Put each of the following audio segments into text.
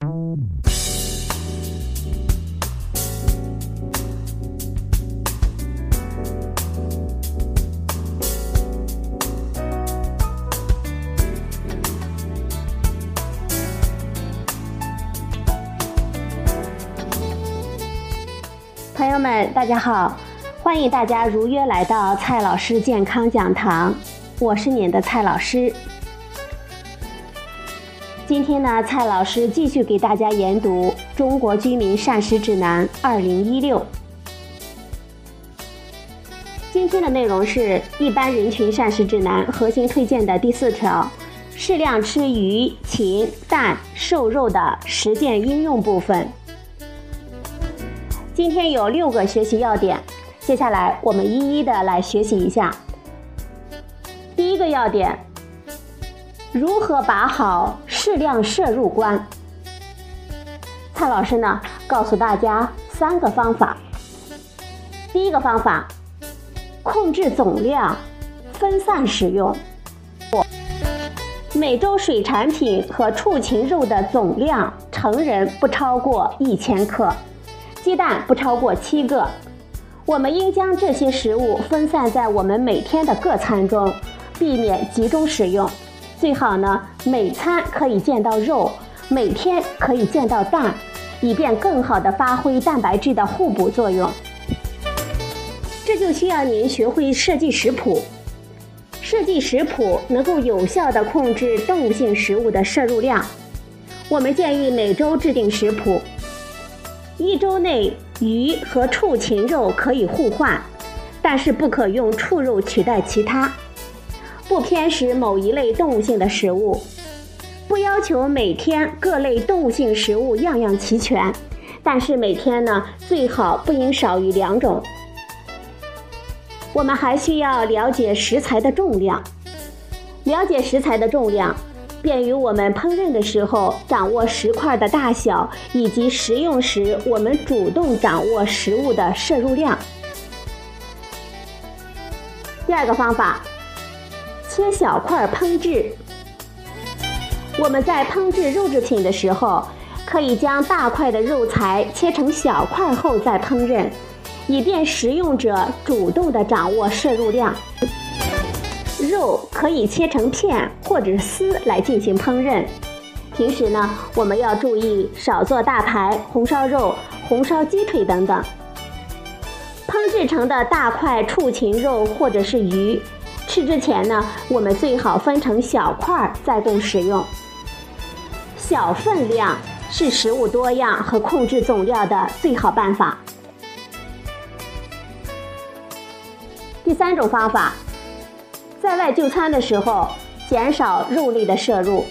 朋友们，大家好！欢迎大家如约来到蔡老师健康讲堂，我是您的蔡老师。今天呢，蔡老师继续给大家研读《中国居民膳食指南（二零一六）》。今天的内容是一般人群膳食指南核心推荐的第四条：适量吃鱼、禽、蛋、瘦肉的实践应用部分。今天有六个学习要点，接下来我们一一的来学习一下。第一个要点，如何把好适量摄入关？蔡老师呢，告诉大家三个方法。第一个方法，控制总量，分散使用。每周水产品和畜禽肉的总量，成人不超过一千克。鸡蛋不超过七个，我们应将这些食物分散在我们每天的各餐中，避免集中使用。最好呢，每餐可以见到肉，每天可以见到蛋，以便更好的发挥蛋白质的互补作用。这就需要您学会设计食谱。设计食谱能够有效的控制动物性食物的摄入量。我们建议每周制定食谱。一周内，鱼和畜禽肉可以互换，但是不可用畜肉取代其他。不偏食某一类动物性的食物，不要求每天各类动物性食物样样齐全，但是每天呢最好不应少于两种。我们还需要了解食材的重量，了解食材的重量。便于我们烹饪的时候掌握食块的大小，以及食用时我们主动掌握食物的摄入量。第二个方法，切小块烹制。我们在烹制肉制品的时候，可以将大块的肉材切成小块后再烹饪，以便食用者主动的掌握摄入量。肉可以切成片或者丝来进行烹饪。平时呢，我们要注意少做大排、红烧肉、红烧鸡腿等等。烹制成的大块畜禽肉或者是鱼，吃之前呢，我们最好分成小块再供食用。小分量是食物多样和控制总量的最好办法。第三种方法。在外就餐的时候，减少肉类的摄入。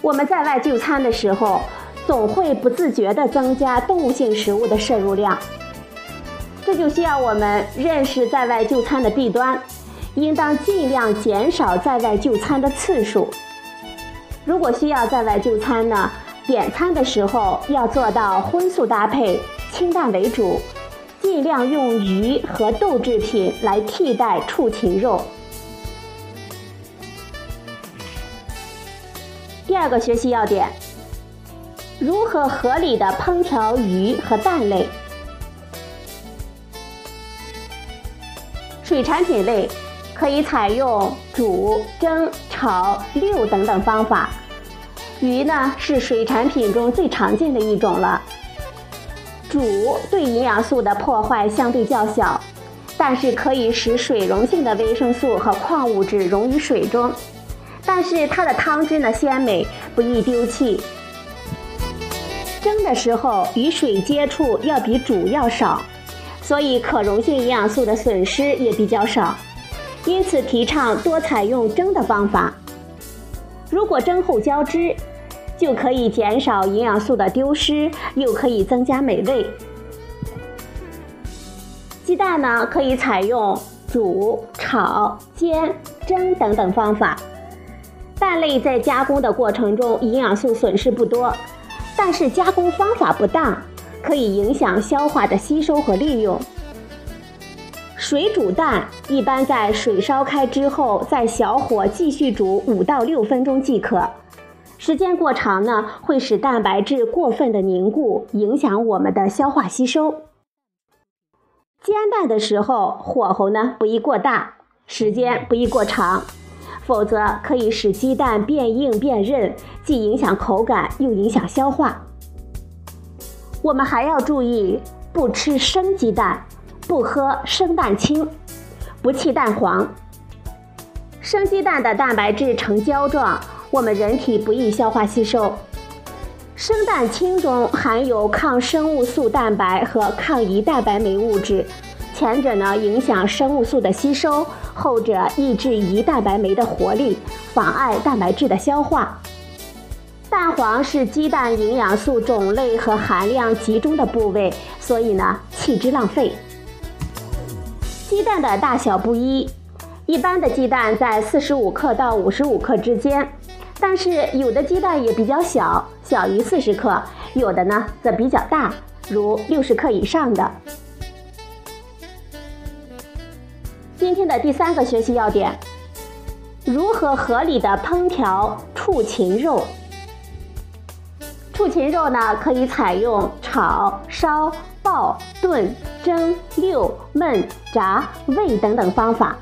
我们在外就餐的时候，总会不自觉地增加动物性食物的摄入量。这就需要我们认识在外就餐的弊端，应当尽量减少在外就餐的次数。如果需要在外就餐呢，点餐的时候要做到荤素搭配，清淡为主。尽量用鱼和豆制品来替代畜禽肉。第二个学习要点：如何合理的烹调鱼和蛋类。水产品类可以采用煮、蒸、炒、溜等等方法。鱼呢是水产品中最常见的一种了。煮对营养素的破坏相对较小，但是可以使水溶性的维生素和矿物质溶于水中。但是它的汤汁呢鲜美，不易丢弃。蒸的时候与水接触要比煮要少，所以可溶性营养素的损失也比较少。因此提倡多采用蒸的方法。如果蒸后浇汁。就可以减少营养素的丢失，又可以增加美味。鸡蛋呢，可以采用煮、炒、煎、蒸等等方法。蛋类在加工的过程中，营养素损失不多，但是加工方法不当，可以影响消化的吸收和利用。水煮蛋一般在水烧开之后，再小火继续煮五到六分钟即可。时间过长呢，会使蛋白质过分的凝固，影响我们的消化吸收。煎蛋的时候，火候呢不宜过大，时间不宜过长，否则可以使鸡蛋变硬变韧，既影响口感，又影响消化。我们还要注意，不吃生鸡蛋，不喝生蛋清，不弃蛋黄。生鸡蛋的蛋白质呈胶状，我们人体不易消化吸收。生蛋清中含有抗生物素蛋白和抗胰蛋白酶物质，前者呢影响生物素的吸收，后者抑制胰蛋白酶的活力，妨碍蛋白质的消化。蛋黄是鸡蛋营养素种类和含量集中的部位，所以呢弃之浪费。鸡蛋的大小不一，一般的鸡蛋在四十五克到五十五克之间。但是有的鸡蛋也比较小，小于四十克；有的呢则比较大，如六十克以上的。今天的第三个学习要点：如何合理的烹调畜禽肉？畜禽肉呢，可以采用炒、烧、爆、炖、蒸、溜、焖、炸、煨等等方法。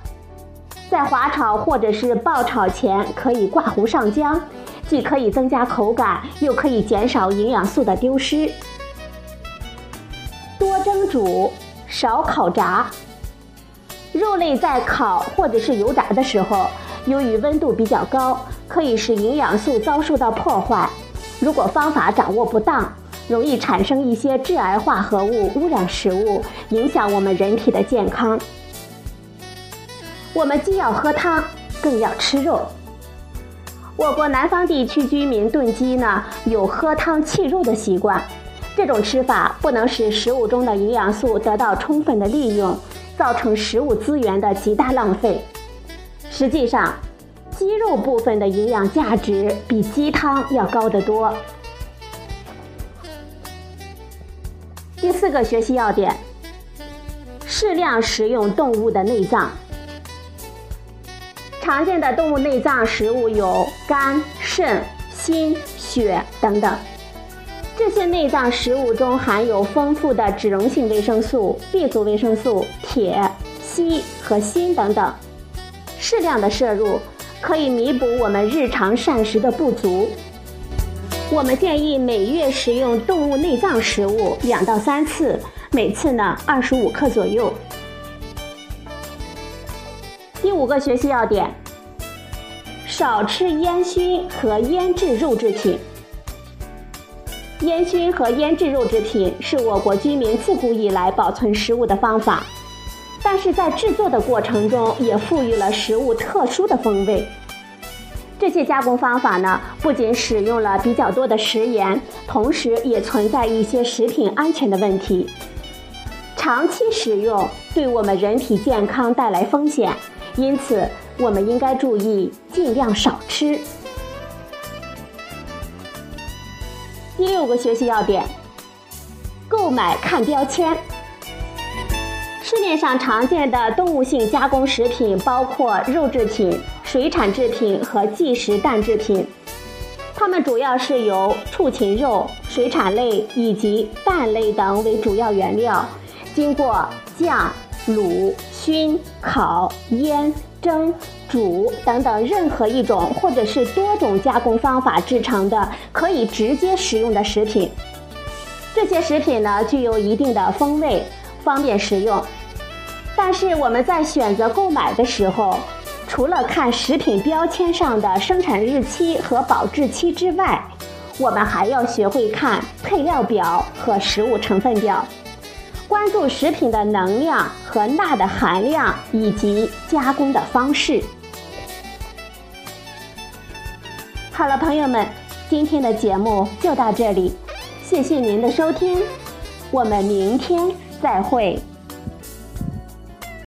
在滑炒或者是爆炒前，可以挂糊上浆，既可以增加口感，又可以减少营养素的丢失。多蒸煮，少烤炸。肉类在烤或者是油炸的时候，由于温度比较高，可以使营养素遭受到破坏。如果方法掌握不当，容易产生一些致癌化合物，污染食物，影响我们人体的健康。我们既要喝汤，更要吃肉。我国南方地区居民炖鸡呢，有喝汤弃肉的习惯。这种吃法不能使食物中的营养素得到充分的利用，造成食物资源的极大浪费。实际上，鸡肉部分的营养价值比鸡汤要高得多。第四个学习要点：适量食用动物的内脏。常见的动物内脏食物有肝、肾、心、血等等。这些内脏食物中含有丰富的脂溶性维生素、B 族维生素、铁、硒和锌等等。适量的摄入可以弥补我们日常膳食的不足。我们建议每月食用动物内脏食物两到三次，每次呢二十五克左右。第五个学习要点：少吃烟熏和腌制肉制品。烟熏和腌制肉制品是我国居民自古以来保存食物的方法，但是在制作的过程中也赋予了食物特殊的风味。这些加工方法呢，不仅使用了比较多的食盐，同时也存在一些食品安全的问题。长期食用对我们人体健康带来风险。因此，我们应该注意尽量少吃。第六个学习要点：购买看标签。市面上常见的动物性加工食品包括肉制品、水产制品和即食蛋制品，它们主要是由畜禽肉、水产类以及蛋类等为主要原料，经过酱。卤、熏、烤、腌、蒸、煮等等任何一种或者是多种加工方法制成的可以直接食用的食品，这些食品呢具有一定的风味，方便食用。但是我们在选择购买的时候，除了看食品标签上的生产日期和保质期之外，我们还要学会看配料表和食物成分表。关注食品的能量和钠的含量以及加工的方式。好了，朋友们，今天的节目就到这里，谢谢您的收听，我们明天再会。